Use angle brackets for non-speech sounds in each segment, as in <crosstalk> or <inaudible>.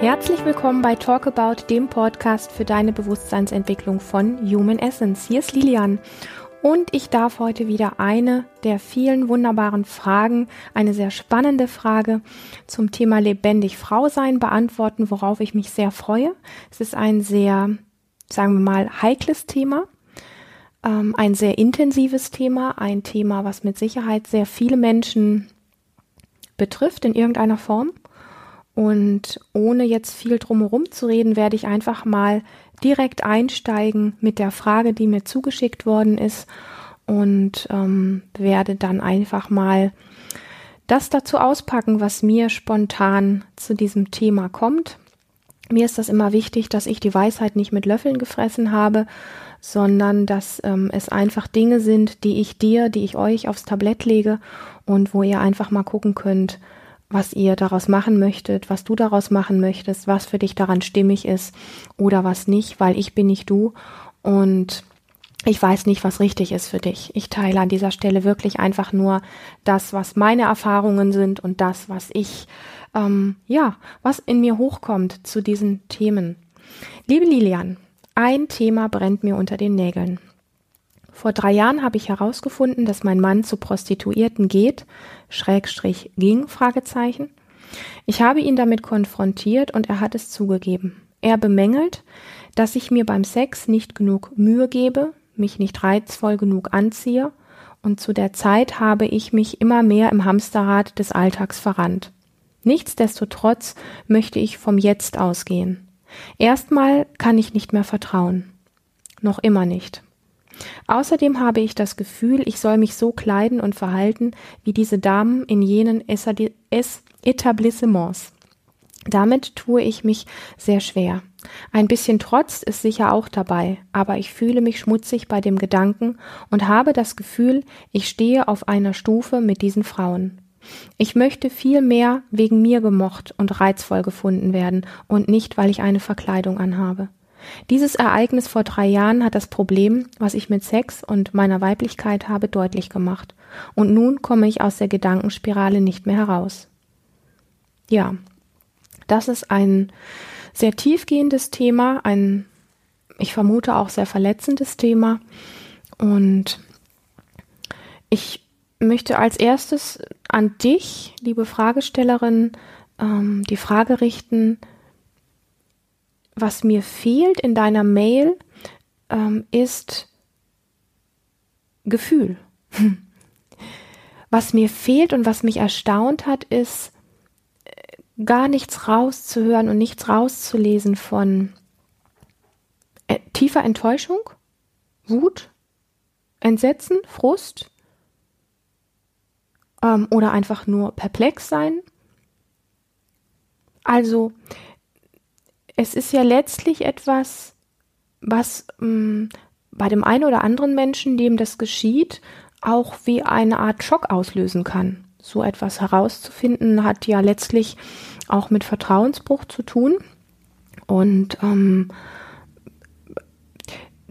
Herzlich willkommen bei Talk About, dem Podcast für deine Bewusstseinsentwicklung von Human Essence. Hier ist Lilian und ich darf heute wieder eine der vielen wunderbaren Fragen, eine sehr spannende Frage zum Thema lebendig Frau sein beantworten, worauf ich mich sehr freue. Es ist ein sehr, sagen wir mal, heikles Thema, ähm, ein sehr intensives Thema, ein Thema, was mit Sicherheit sehr viele Menschen betrifft in irgendeiner Form. Und ohne jetzt viel drumherum zu reden, werde ich einfach mal direkt einsteigen mit der Frage, die mir zugeschickt worden ist und ähm, werde dann einfach mal das dazu auspacken, was mir spontan zu diesem Thema kommt. Mir ist das immer wichtig, dass ich die Weisheit nicht mit Löffeln gefressen habe, sondern dass ähm, es einfach Dinge sind, die ich dir, die ich euch aufs Tablett lege und wo ihr einfach mal gucken könnt, was ihr daraus machen möchtet, was du daraus machen möchtest, was für dich daran stimmig ist oder was nicht, weil ich bin nicht du und ich weiß nicht, was richtig ist für dich. Ich teile an dieser Stelle wirklich einfach nur das, was meine Erfahrungen sind und das, was ich, ähm, ja, was in mir hochkommt zu diesen Themen. Liebe Lilian, ein Thema brennt mir unter den Nägeln. Vor drei Jahren habe ich herausgefunden, dass mein Mann zu Prostituierten geht, Schrägstrich ging, Fragezeichen. Ich habe ihn damit konfrontiert und er hat es zugegeben. Er bemängelt, dass ich mir beim Sex nicht genug Mühe gebe, mich nicht reizvoll genug anziehe und zu der Zeit habe ich mich immer mehr im Hamsterrad des Alltags verrannt. Nichtsdestotrotz möchte ich vom Jetzt ausgehen. Erstmal kann ich nicht mehr vertrauen. Noch immer nicht. Außerdem habe ich das Gefühl, ich soll mich so kleiden und verhalten wie diese Damen in jenen Etablissements. Damit tue ich mich sehr schwer. Ein bisschen Trotz ist sicher auch dabei, aber ich fühle mich schmutzig bei dem Gedanken und habe das Gefühl, ich stehe auf einer Stufe mit diesen Frauen. Ich möchte viel mehr wegen mir gemocht und reizvoll gefunden werden und nicht, weil ich eine Verkleidung anhabe. Dieses Ereignis vor drei Jahren hat das Problem, was ich mit Sex und meiner Weiblichkeit habe, deutlich gemacht. Und nun komme ich aus der Gedankenspirale nicht mehr heraus. Ja, das ist ein sehr tiefgehendes Thema, ein, ich vermute auch sehr verletzendes Thema. Und ich möchte als erstes an dich, liebe Fragestellerin, ähm, die Frage richten, was mir fehlt in deiner Mail, ähm, ist Gefühl. <laughs> Was mir fehlt und was mich erstaunt hat, ist äh, gar nichts rauszuhören und nichts rauszulesen von äh, tiefer Enttäuschung, Wut, Entsetzen, Frust ähm, oder einfach nur perplex sein. Also es ist ja letztlich etwas, was mh, mm, bei dem einen oder anderen Menschen, dem das geschieht, auch wie eine Art Schock auslösen kann. So etwas herauszufinden hat ja letztlich auch mit Vertrauensbruch zu tun. Und ähm,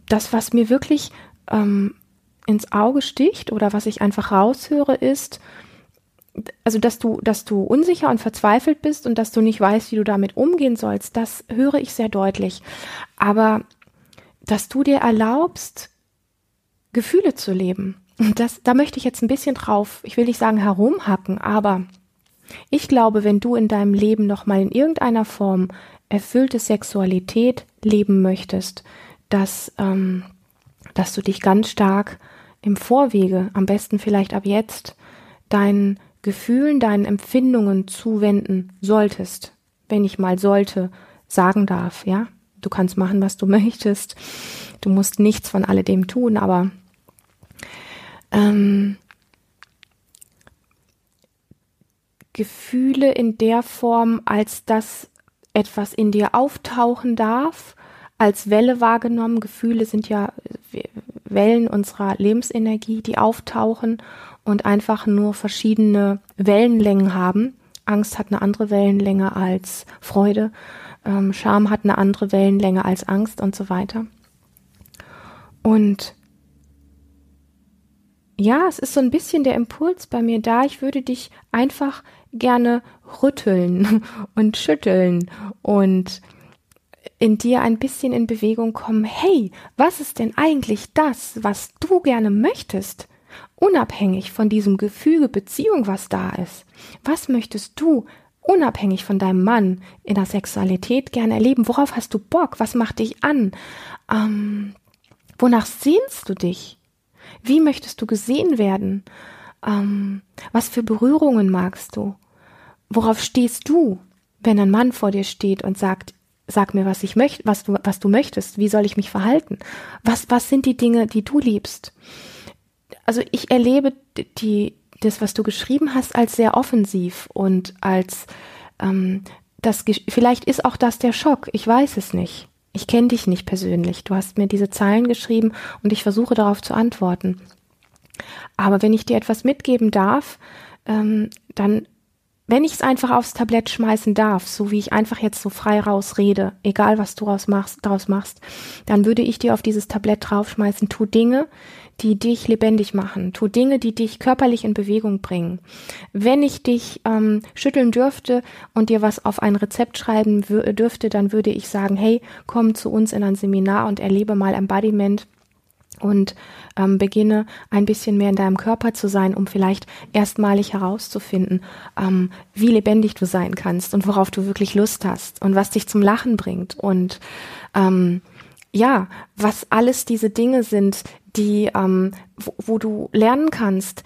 das, was mir wirklich ähm, ins Auge sticht oder was ich einfach raushöre, ist, also dass du, dass du unsicher und verzweifelt bist und dass du nicht weißt, wie du damit umgehen sollst, das höre ich sehr deutlich. Aber dass du dir erlaubst, Gefühle zu leben. Das, da möchte ich jetzt ein bisschen drauf, ich will nicht sagen herumhacken, aber ich glaube, wenn du in deinem Leben nochmal in irgendeiner Form erfüllte Sexualität leben möchtest, dass, ähm, dass du dich ganz stark im Vorwege, am besten vielleicht ab jetzt, deinen Gefühlen, deinen Empfindungen zuwenden solltest, wenn ich mal sollte, sagen darf, ja. Du kannst machen, was du <laughs> möchtest. Du musst nichts von alledem tun, aber ähm, Gefühle in der Form, als dass etwas in dir auftauchen darf, als Welle wahrgenommen. Gefühle sind ja Wellen unserer Lebensenergie, die auftauchen und einfach nur verschiedene Wellenlängen haben. Angst hat eine andere Wellenlänge als Freude, ähm, Scham hat eine andere Wellenlänge als Angst und so weiter. Und ja, es ist so ein bisschen der Impuls bei mir da. Ich würde dich einfach gerne rütteln <laughs> und schütteln und in dir ein bisschen in Bewegung kommen, hey, was ist denn eigentlich das, was du gerne möchtest? Unabhängig von diesem Gefüge Beziehung, was da ist. Was möchtest du unabhängig von deinem Mann in der Sexualität gerne erleben? Worauf hast du Bock? Was macht dich an? Ähm, wonach sehnst du dich? Wie möchtest du gesehen werden? Ähm, was für Berührungen magst du? Worauf stehst du, wenn ein Mann vor dir steht und sagt, sag mir, was ich möchte, was du, was du möchtest, wie soll ich mich verhalten? Was, was sind die Dinge, die du liebst? Also ich erlebe die, das, was du geschrieben hast, als sehr offensiv und als ähm, das vielleicht ist auch das der Schock. Ich weiß es nicht. Ich kenne dich nicht persönlich. Du hast mir diese Zeilen geschrieben und ich versuche darauf zu antworten. Aber wenn ich dir etwas mitgeben darf, ähm, dann wenn ich es einfach aufs Tablett schmeißen darf, so wie ich einfach jetzt so frei rausrede, egal was du daraus machst, daraus machst, dann würde ich dir auf dieses Tablett draufschmeißen, tu Dinge, die dich lebendig machen, tu Dinge, die dich körperlich in Bewegung bringen. Wenn ich dich ähm, schütteln dürfte und dir was auf ein Rezept schreiben dürfte, dann würde ich sagen, hey, komm zu uns in ein Seminar und erlebe mal Embodiment und ähm, beginne ein bisschen mehr in deinem Körper zu sein, um vielleicht erstmalig herauszufinden, ähm, wie lebendig du sein kannst und worauf du wirklich Lust hast und was dich zum Lachen bringt und ähm, ja, was alles diese Dinge sind, die, ähm, wo, wo du lernen kannst,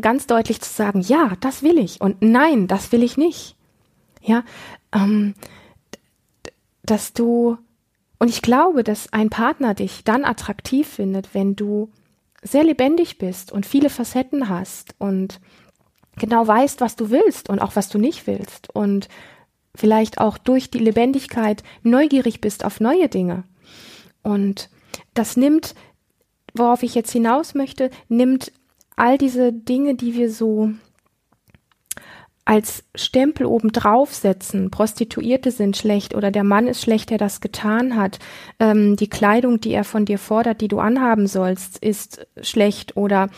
ganz deutlich zu sagen, ja, das will ich und nein, das will ich nicht. Ja, ähm, dass du und ich glaube, dass ein Partner dich dann attraktiv findet, wenn du sehr lebendig bist und viele Facetten hast und genau weißt, was du willst und auch was du nicht willst und vielleicht auch durch die Lebendigkeit neugierig bist auf neue Dinge. Und das nimmt, worauf ich jetzt hinaus möchte, nimmt all diese Dinge, die wir so als Stempel oben draufsetzen, Prostituierte sind schlecht oder der Mann ist schlecht, der das getan hat, ähm, die Kleidung, die er von dir fordert, die du anhaben sollst, ist schlecht oder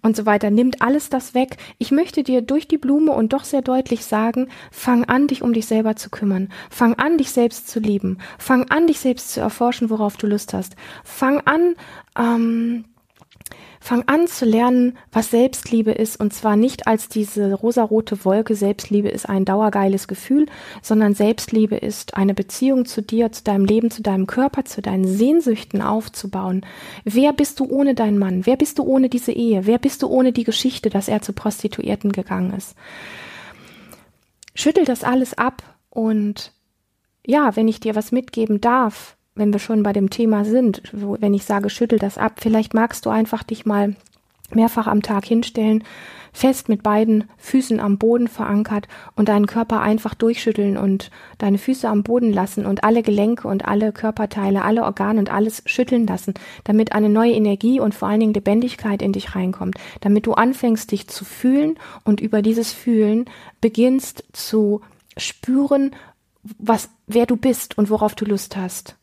und so weiter, nimmt alles das weg. Ich möchte dir durch die Blume und doch sehr deutlich sagen, fang an, dich um dich selber zu kümmern. Fang an, dich selbst zu lieben. Fang an, dich selbst zu erforschen, worauf du Lust hast. Fang an, ähm, Fang an zu lernen, was Selbstliebe ist, und zwar nicht als diese rosarote Wolke, Selbstliebe ist ein dauergeiles Gefühl, sondern Selbstliebe ist eine Beziehung zu dir, zu deinem Leben, zu deinem Körper, zu deinen Sehnsüchten aufzubauen. Wer bist du ohne deinen Mann? Wer bist du ohne diese Ehe? Wer bist du ohne die Geschichte, dass er zu Prostituierten gegangen ist? Schüttel das alles ab und ja, wenn ich dir was mitgeben darf, wenn wir schon bei dem Thema sind, wo, wenn ich sage, schüttel das ab, vielleicht magst du einfach dich mal mehrfach am Tag hinstellen, fest mit beiden Füßen am Boden verankert und deinen Körper einfach durchschütteln und deine Füße am Boden lassen und alle Gelenke und alle Körperteile, alle Organe und alles schütteln lassen, damit eine neue Energie und vor allen Dingen Lebendigkeit in dich reinkommt, damit du anfängst, dich zu fühlen und über dieses Fühlen beginnst zu spüren, was, wer du bist und worauf du Lust hast.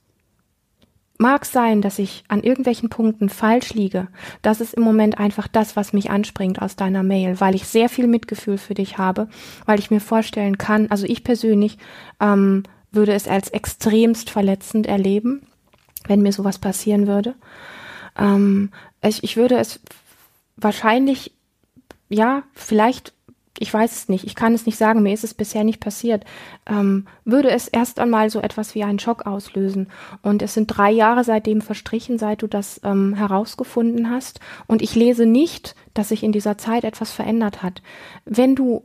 Mag sein, dass ich an irgendwelchen Punkten falsch liege. Das ist im Moment einfach das, was mich anspringt aus deiner Mail, weil ich sehr viel Mitgefühl für dich habe, weil ich mir vorstellen kann, also ich persönlich ähm, würde es als extremst verletzend erleben, wenn mir sowas passieren würde. Ähm, ich, ich würde es wahrscheinlich, ja, vielleicht ich weiß es nicht, ich kann es nicht sagen, mir ist es bisher nicht passiert, ähm, würde es erst einmal so etwas wie einen Schock auslösen. Und es sind drei Jahre seitdem verstrichen, seit du das ähm, herausgefunden hast. Und ich lese nicht, dass sich in dieser Zeit etwas verändert hat. Wenn du,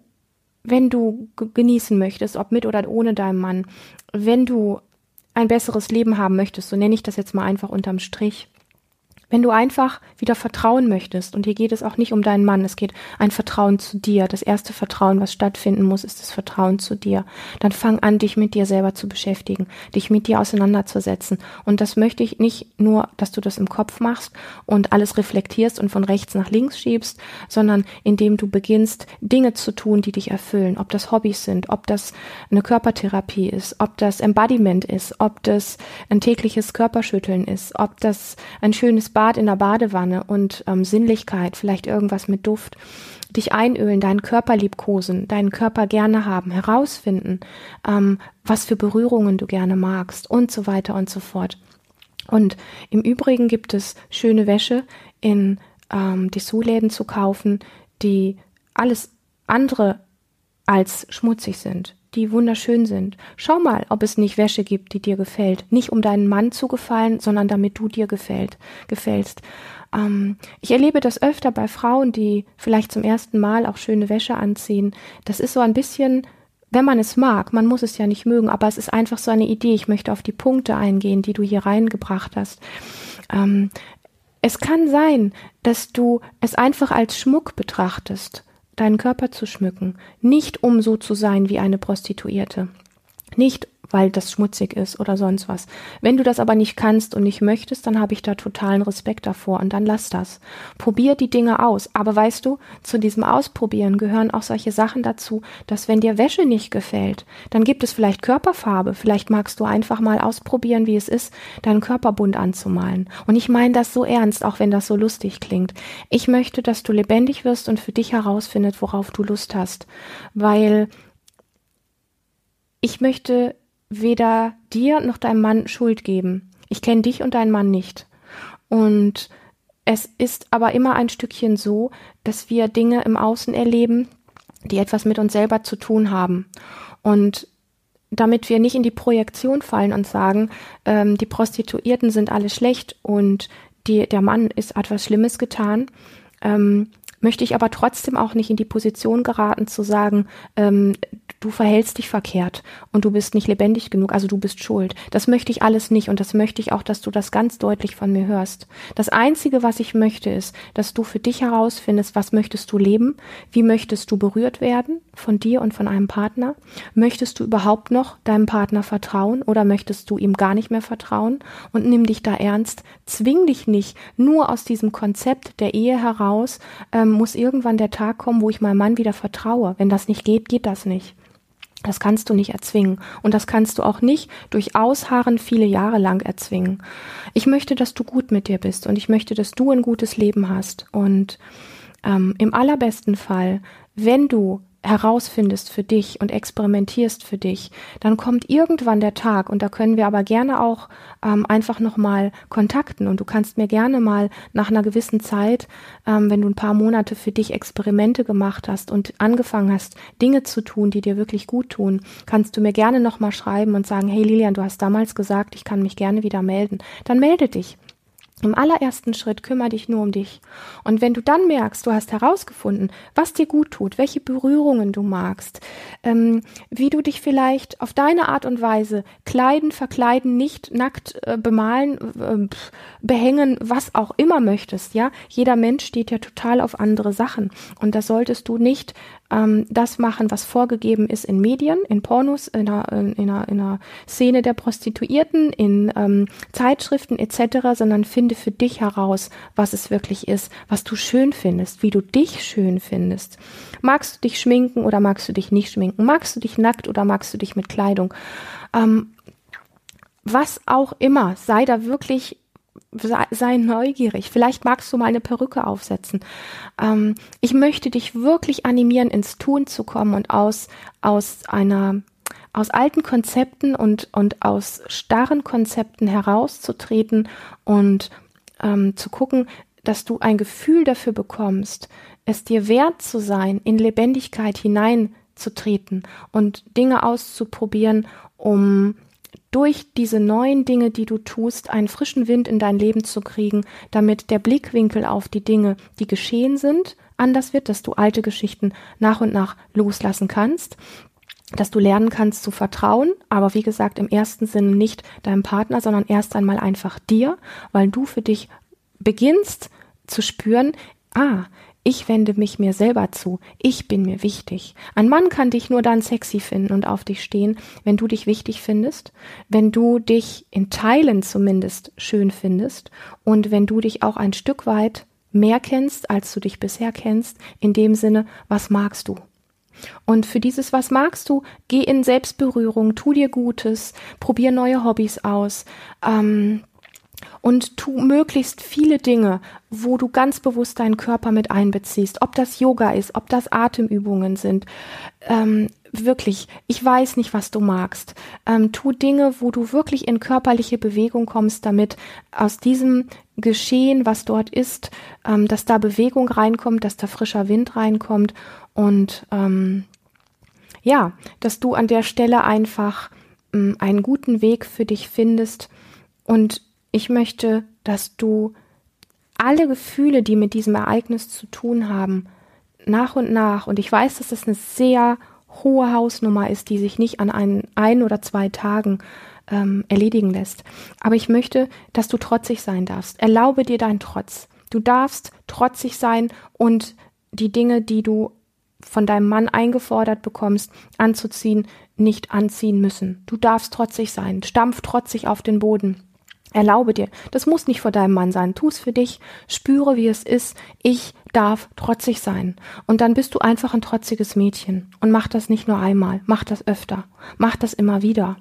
wenn du genießen möchtest, ob mit oder ohne deinem Mann, wenn du ein besseres Leben haben möchtest, so nenne ich das jetzt mal einfach unterm Strich, wenn du einfach wieder vertrauen möchtest, und hier geht es auch nicht um deinen Mann, es geht ein Vertrauen zu dir. Das erste Vertrauen, was stattfinden muss, ist das Vertrauen zu dir. Dann fang an, dich mit dir selber zu beschäftigen, dich mit dir auseinanderzusetzen. Und das möchte ich nicht nur, dass du das im Kopf machst und alles reflektierst und von rechts nach links schiebst, sondern indem du beginnst, Dinge zu tun, die dich erfüllen. Ob das Hobbys sind, ob das eine Körpertherapie ist, ob das Embodiment ist, ob das ein tägliches Körperschütteln ist, ob das ein schönes Bad in der Badewanne und ähm, Sinnlichkeit, vielleicht irgendwas mit Duft, dich einölen, deinen Körper liebkosen, deinen Körper gerne haben, herausfinden, ähm, was für Berührungen du gerne magst und so weiter und so fort. Und im Übrigen gibt es schöne Wäsche in ähm, Dessous-Läden zu kaufen, die alles andere als schmutzig sind, die wunderschön sind. Schau mal, ob es nicht Wäsche gibt, die dir gefällt. Nicht um deinen Mann zu gefallen, sondern damit du dir gefällt, gefällst. Ähm, ich erlebe das öfter bei Frauen, die vielleicht zum ersten Mal auch schöne Wäsche anziehen. Das ist so ein bisschen wenn man es mag, man muss es ja nicht mögen, aber es ist einfach so eine Idee. Ich möchte auf die Punkte eingehen, die du hier reingebracht hast. Ähm, es kann sein, dass du es einfach als Schmuck betrachtest deinen Körper zu schmücken, nicht um so zu sein wie eine Prostituierte, nicht weil das schmutzig ist oder sonst was. Wenn du das aber nicht kannst und nicht möchtest, dann habe ich da totalen Respekt davor und dann lass das. Probier die Dinge aus. Aber weißt du, zu diesem Ausprobieren gehören auch solche Sachen dazu, dass wenn dir Wäsche nicht gefällt, dann gibt es vielleicht Körperfarbe. Vielleicht magst du einfach mal ausprobieren, wie es ist, deinen Körper bunt anzumalen. Und ich meine das so ernst, auch wenn das so lustig klingt. Ich möchte, dass du lebendig wirst und für dich herausfindest, worauf du Lust hast. Weil ich möchte weder dir noch deinem Mann Schuld geben. Ich kenne dich und deinen Mann nicht. Und es ist aber immer ein Stückchen so, dass wir Dinge im Außen erleben, die etwas mit uns selber zu tun haben. Und damit wir nicht in die Projektion fallen und sagen, ähm, die Prostituierten sind alle schlecht und die, der Mann ist etwas Schlimmes getan, ähm, möchte ich aber trotzdem auch nicht in die Position geraten zu sagen, ähm, du verhältst dich verkehrt und du bist nicht lebendig genug, also du bist schuld. Das möchte ich alles nicht und das möchte ich auch, dass du das ganz deutlich von mir hörst. Das Einzige, was ich möchte, ist, dass du für dich herausfindest, was möchtest du leben, wie möchtest du berührt werden von dir und von einem Partner, möchtest du überhaupt noch deinem Partner vertrauen oder möchtest du ihm gar nicht mehr vertrauen und nimm dich da ernst, zwing dich nicht nur aus diesem Konzept der Ehe heraus, ähm, muss irgendwann der Tag kommen, wo ich meinem Mann wieder vertraue. Wenn das nicht geht, geht das nicht. Das kannst du nicht erzwingen. Und das kannst du auch nicht durch Ausharren viele Jahre lang erzwingen. Ich möchte, dass du gut mit dir bist und ich möchte, dass du ein gutes Leben hast. Und ähm, im allerbesten Fall, wenn du herausfindest für dich und experimentierst für dich, dann kommt irgendwann der Tag und da können wir aber gerne auch ähm, einfach nochmal kontakten und du kannst mir gerne mal nach einer gewissen Zeit, ähm, wenn du ein paar Monate für dich Experimente gemacht hast und angefangen hast, Dinge zu tun, die dir wirklich gut tun, kannst du mir gerne nochmal schreiben und sagen, hey Lilian, du hast damals gesagt, ich kann mich gerne wieder melden. Dann melde dich. Im allerersten Schritt kümmere dich nur um dich. Und wenn du dann merkst, du hast herausgefunden, was dir gut tut, welche Berührungen du magst, ähm, wie du dich vielleicht auf deine Art und Weise kleiden, verkleiden, nicht nackt äh, bemalen, äh, behängen, was auch immer möchtest, ja. Jeder Mensch steht ja total auf andere Sachen. Und das solltest du nicht ähm, das machen, was vorgegeben ist in Medien, in Pornos, in einer, in einer, in einer Szene der Prostituierten, in ähm, Zeitschriften etc., sondern finde für dich heraus, was es wirklich ist, was du schön findest, wie du dich schön findest. Magst du dich schminken oder magst du dich nicht schminken? Magst du dich nackt oder magst du dich mit Kleidung? Ähm, was auch immer, sei da wirklich sei, neugierig. Vielleicht magst du mal eine Perücke aufsetzen. Ähm, ich möchte dich wirklich animieren, ins Tun zu kommen und aus, aus einer aus alten Konzepten und, und aus starren Konzepten herauszutreten und ähm, zu gucken, dass du ein Gefühl dafür bekommst, es dir wert zu sein, in Lebendigkeit hineinzutreten und Dinge auszuprobieren, um durch diese neuen Dinge, die du tust, einen frischen Wind in dein Leben zu kriegen, damit der Blickwinkel auf die Dinge, die geschehen sind, anders wird, dass du alte Geschichten nach und nach loslassen kannst, dass du lernen kannst zu vertrauen, aber wie gesagt, im ersten Sinne nicht deinem Partner, sondern erst einmal einfach dir, weil du für dich beginnst zu spüren, ah, ich wende mich mir selber zu. Ich bin mir wichtig. Ein Mann kann dich nur dann sexy finden und auf dich stehen, wenn du dich wichtig findest, wenn du dich in Teilen zumindest schön findest und wenn du dich auch ein Stück weit mehr kennst, als du dich bisher kennst, in dem Sinne, was magst du? Und für dieses Was magst du, geh in Selbstberührung, tu dir Gutes, probier neue Hobbys aus, ähm, und tu möglichst viele Dinge, wo du ganz bewusst deinen Körper mit einbeziehst. Ob das Yoga ist, ob das Atemübungen sind. Ähm, wirklich, ich weiß nicht, was du magst. Ähm, tu Dinge, wo du wirklich in körperliche Bewegung kommst, damit aus diesem Geschehen, was dort ist, ähm, dass da Bewegung reinkommt, dass da frischer Wind reinkommt und ähm, ja, dass du an der Stelle einfach ähm, einen guten Weg für dich findest und ich möchte, dass du alle Gefühle, die mit diesem Ereignis zu tun haben, nach und nach, und ich weiß, dass das eine sehr hohe Hausnummer ist, die sich nicht an ein, ein oder zwei Tagen ähm, erledigen lässt. Aber ich möchte, dass du trotzig sein darfst. Erlaube dir deinen Trotz. Du darfst trotzig sein und die Dinge, die du von deinem Mann eingefordert bekommst, anzuziehen, nicht anziehen müssen. Du darfst trotzig sein. Stampf trotzig auf den Boden. Erlaube dir, das muss nicht vor deinem Mann sein, tu es für dich, spüre, wie es ist, ich darf trotzig sein. Und dann bist du einfach ein trotziges Mädchen. Und mach das nicht nur einmal, mach das öfter, mach das immer wieder.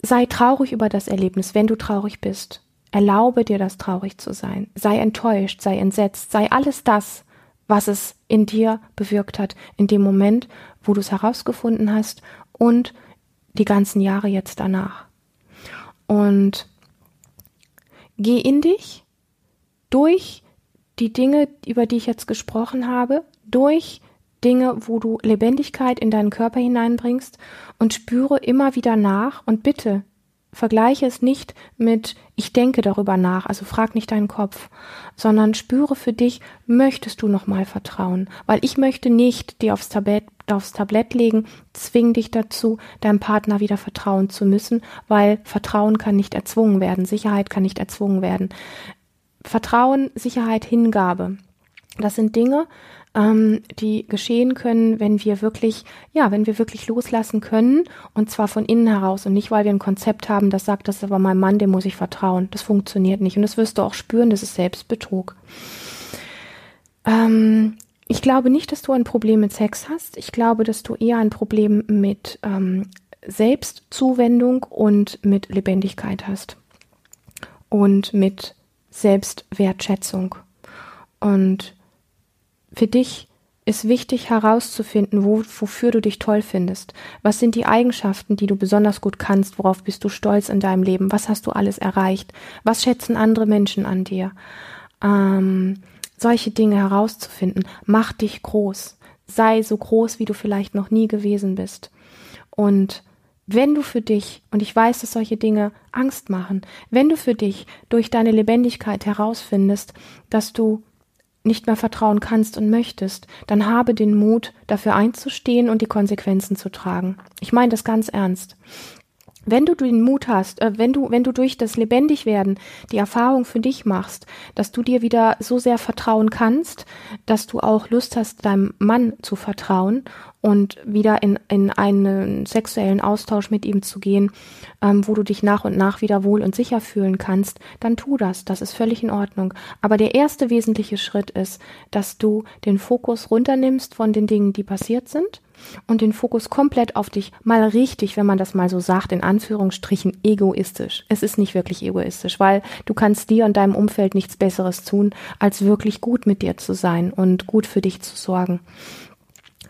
Sei traurig über das Erlebnis, wenn du traurig bist. Erlaube dir das traurig zu sein. Sei enttäuscht, sei entsetzt, sei alles das, was es in dir bewirkt hat, in dem Moment, wo du es herausgefunden hast und die ganzen Jahre jetzt danach. Und Geh in dich durch die Dinge, über die ich jetzt gesprochen habe, durch Dinge, wo du Lebendigkeit in deinen Körper hineinbringst und spüre immer wieder nach und bitte vergleiche es nicht mit ich denke darüber nach, also frag nicht deinen Kopf, sondern spüre für dich, möchtest du nochmal vertrauen, weil ich möchte nicht dir aufs Tablett aufs Tablett legen, zwing dich dazu, deinem Partner wieder vertrauen zu müssen, weil Vertrauen kann nicht erzwungen werden, Sicherheit kann nicht erzwungen werden. Vertrauen, Sicherheit, Hingabe. Das sind Dinge, ähm, die geschehen können, wenn wir wirklich, ja, wenn wir wirklich loslassen können und zwar von innen heraus und nicht, weil wir ein Konzept haben, das sagt, das ist aber mein Mann, dem muss ich vertrauen. Das funktioniert nicht und das wirst du auch spüren, das ist Selbstbetrug. Ähm, ich glaube nicht, dass du ein Problem mit Sex hast. Ich glaube, dass du eher ein Problem mit ähm, Selbstzuwendung und mit Lebendigkeit hast. Und mit Selbstwertschätzung. Und für dich ist wichtig herauszufinden, wo, wofür du dich toll findest. Was sind die Eigenschaften, die du besonders gut kannst? Worauf bist du stolz in deinem Leben? Was hast du alles erreicht? Was schätzen andere Menschen an dir? Ähm, solche Dinge herauszufinden. Mach dich groß. Sei so groß, wie du vielleicht noch nie gewesen bist. Und wenn du für dich, und ich weiß, dass solche Dinge Angst machen, wenn du für dich durch deine Lebendigkeit herausfindest, dass du nicht mehr vertrauen kannst und möchtest, dann habe den Mut, dafür einzustehen und die Konsequenzen zu tragen. Ich meine das ganz ernst wenn du den Mut hast, äh, wenn du, wenn du durch das Lebendigwerden die Erfahrung für dich machst, dass du dir wieder so sehr vertrauen kannst, dass du auch Lust hast, deinem Mann zu vertrauen und wieder in, in einen sexuellen Austausch mit ihm zu gehen, ähm, wo du dich nach und nach wieder wohl und sicher fühlen kannst, dann tu das. Das ist völlig in Ordnung. Aber der erste wesentliche Schritt ist, dass du den Fokus runternimmst von den Dingen, die passiert sind und den Fokus komplett auf dich mal richtig, wenn man das mal so sagt, in Anführungsstrichen egoistisch. Es ist nicht wirklich egoistisch, weil du kannst dir und deinem Umfeld nichts Besseres tun, als wirklich gut mit dir zu sein und gut für dich zu sorgen.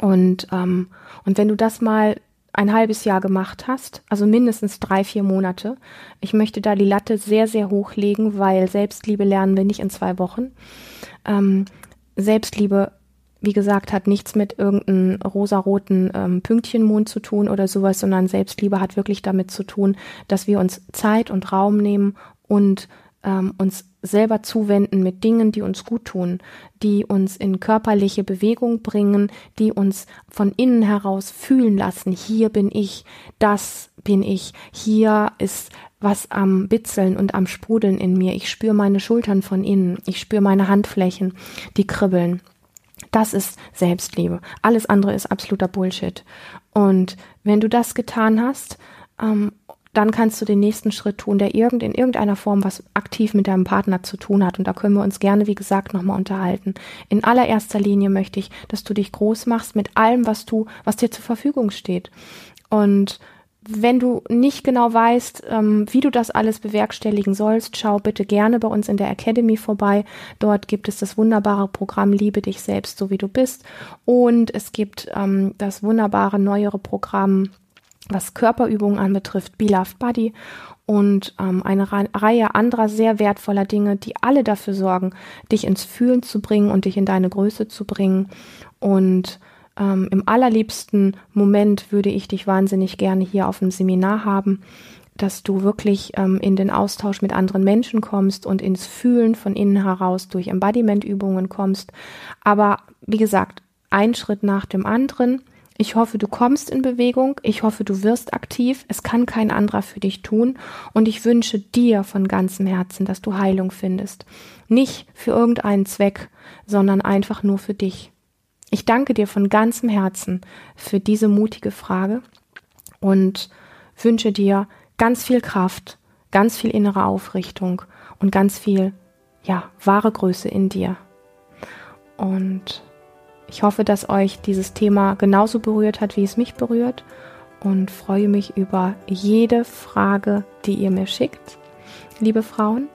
Und, ähm, und wenn du das mal ein halbes Jahr gemacht hast, also mindestens drei, vier Monate. Ich möchte da die Latte sehr, sehr hoch legen, weil Selbstliebe lernen wir nicht in zwei Wochen. Ähm, Selbstliebe wie gesagt, hat nichts mit irgendeinem rosaroten ähm, Pünktchenmond zu tun oder sowas, sondern Selbstliebe hat wirklich damit zu tun, dass wir uns Zeit und Raum nehmen und ähm, uns selber zuwenden mit Dingen, die uns gut tun, die uns in körperliche Bewegung bringen, die uns von innen heraus fühlen lassen, hier bin ich, das bin ich, hier ist was am Bitzeln und am Sprudeln in mir, ich spüre meine Schultern von innen, ich spüre meine Handflächen, die kribbeln. Das ist Selbstliebe. Alles andere ist absoluter Bullshit. Und wenn du das getan hast, ähm, dann kannst du den nächsten Schritt tun, der irgend, in irgendeiner Form was aktiv mit deinem Partner zu tun hat. Und da können wir uns gerne, wie gesagt, nochmal unterhalten. In allererster Linie möchte ich, dass du dich groß machst mit allem, was du, was dir zur Verfügung steht. Und wenn du nicht genau weißt, ähm, wie du das alles bewerkstelligen sollst, schau bitte gerne bei uns in der Academy vorbei. Dort gibt es das wunderbare Programm Liebe dich selbst, so wie du bist. Und es gibt ähm, das wunderbare neuere Programm, was Körperübungen anbetrifft, Be Loved Body. Und ähm, eine Reihe anderer sehr wertvoller Dinge, die alle dafür sorgen, dich ins Fühlen zu bringen und dich in deine Größe zu bringen. Und ähm, Im allerliebsten Moment würde ich dich wahnsinnig gerne hier auf dem Seminar haben, dass du wirklich ähm, in den Austausch mit anderen Menschen kommst und ins Fühlen von innen heraus durch Embodiment-Übungen kommst. Aber wie gesagt, ein Schritt nach dem anderen. Ich hoffe, du kommst in Bewegung. Ich hoffe, du wirst aktiv. Es kann kein anderer für dich tun. Und ich wünsche dir von ganzem Herzen, dass du Heilung findest. Nicht für irgendeinen Zweck, sondern einfach nur für dich. Ich danke dir von ganzem Herzen für diese mutige Frage und wünsche dir ganz viel Kraft, ganz viel innere Aufrichtung und ganz viel, ja, wahre Größe in dir. Und ich hoffe, dass euch dieses Thema genauso berührt hat, wie es mich berührt und freue mich über jede Frage, die ihr mir schickt, liebe Frauen.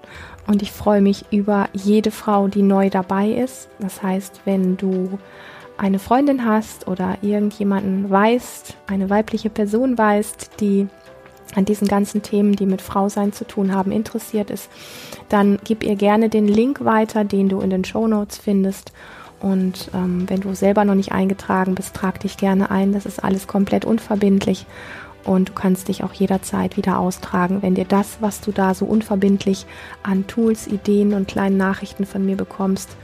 Und ich freue mich über jede Frau, die neu dabei ist. Das heißt, wenn du eine Freundin hast oder irgendjemanden weißt, eine weibliche Person weißt, die an diesen ganzen Themen, die mit Frausein zu tun haben, interessiert ist, dann gib ihr gerne den Link weiter, den du in den Show Notes findest. Und ähm, wenn du selber noch nicht eingetragen bist, trag dich gerne ein. Das ist alles komplett unverbindlich. Und du kannst dich auch jederzeit wieder austragen, wenn dir das, was du da so unverbindlich an Tools, Ideen und kleinen Nachrichten von mir bekommst,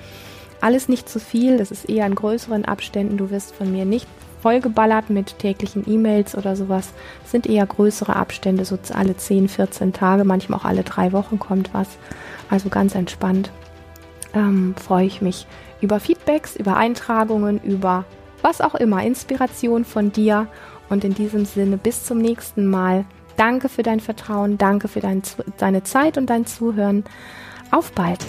alles nicht zu viel, das ist eher in größeren Abständen. Du wirst von mir nicht vollgeballert mit täglichen E-Mails oder sowas. Das sind eher größere Abstände, so alle 10, 14 Tage, manchmal auch alle drei Wochen kommt was. Also ganz entspannt. Ähm, freue ich mich über Feedbacks, über Eintragungen, über was auch immer, Inspiration von dir. Und in diesem Sinne, bis zum nächsten Mal. Danke für dein Vertrauen, danke für dein, deine Zeit und dein Zuhören. Auf bald!